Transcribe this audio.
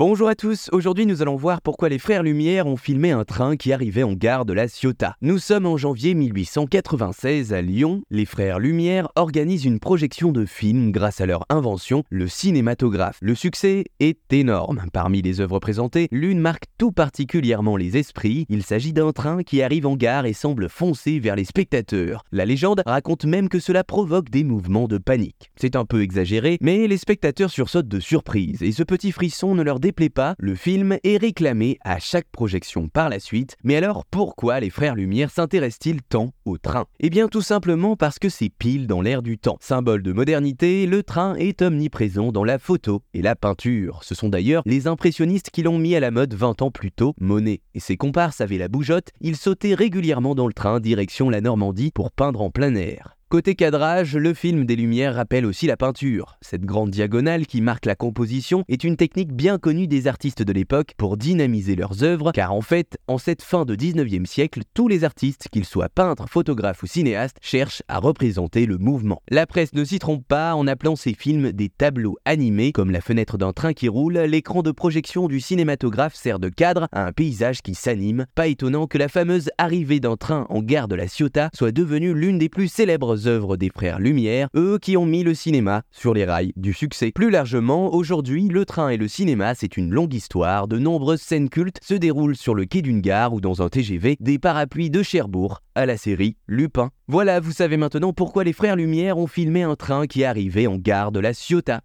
Bonjour à tous, aujourd'hui nous allons voir pourquoi les frères Lumière ont filmé un train qui arrivait en gare de la Ciotat. Nous sommes en janvier 1896 à Lyon, les frères Lumière organisent une projection de film grâce à leur invention, le cinématographe. Le succès est énorme. Parmi les œuvres présentées, l'une marque tout particulièrement les esprits, il s'agit d'un train qui arrive en gare et semble foncer vers les spectateurs. La légende raconte même que cela provoque des mouvements de panique. C'est un peu exagéré, mais les spectateurs sursautent de surprise et ce petit frisson ne leur déplaît pas, le film est réclamé à chaque projection par la suite. Mais alors pourquoi les frères Lumière s'intéressent-ils tant au train? Eh bien tout simplement parce que c'est pile dans l'air du temps. Symbole de modernité, le train est omniprésent dans la photo et la peinture. Ce sont d'ailleurs les impressionnistes qui l'ont mis à la mode 20 ans plus tôt. Monet et ses comparses avaient la bougeotte, ils sautaient régulièrement dans le train direction la Normandie pour peindre en plein air. Côté cadrage, le film des Lumières rappelle aussi la peinture. Cette grande diagonale qui marque la composition est une technique bien connue des artistes de l'époque pour dynamiser leurs œuvres, car en fait, en cette fin de 19e siècle, tous les artistes, qu'ils soient peintres, photographes ou cinéastes, cherchent à représenter le mouvement. La presse ne s'y trompe pas en appelant ces films des tableaux animés, comme la fenêtre d'un train qui roule, l'écran de projection du cinématographe sert de cadre à un paysage qui s'anime. Pas étonnant que la fameuse arrivée d'un train en gare de la Ciotat soit devenue l'une des plus célèbres œuvres des frères Lumière, eux qui ont mis le cinéma sur les rails du succès. Plus largement, aujourd'hui, le train et le cinéma, c'est une longue histoire. De nombreuses scènes cultes se déroulent sur le quai d'une gare ou dans un TGV, des parapluies de Cherbourg à la série Lupin. Voilà, vous savez maintenant pourquoi les frères Lumière ont filmé un train qui arrivait en gare de la Ciotat.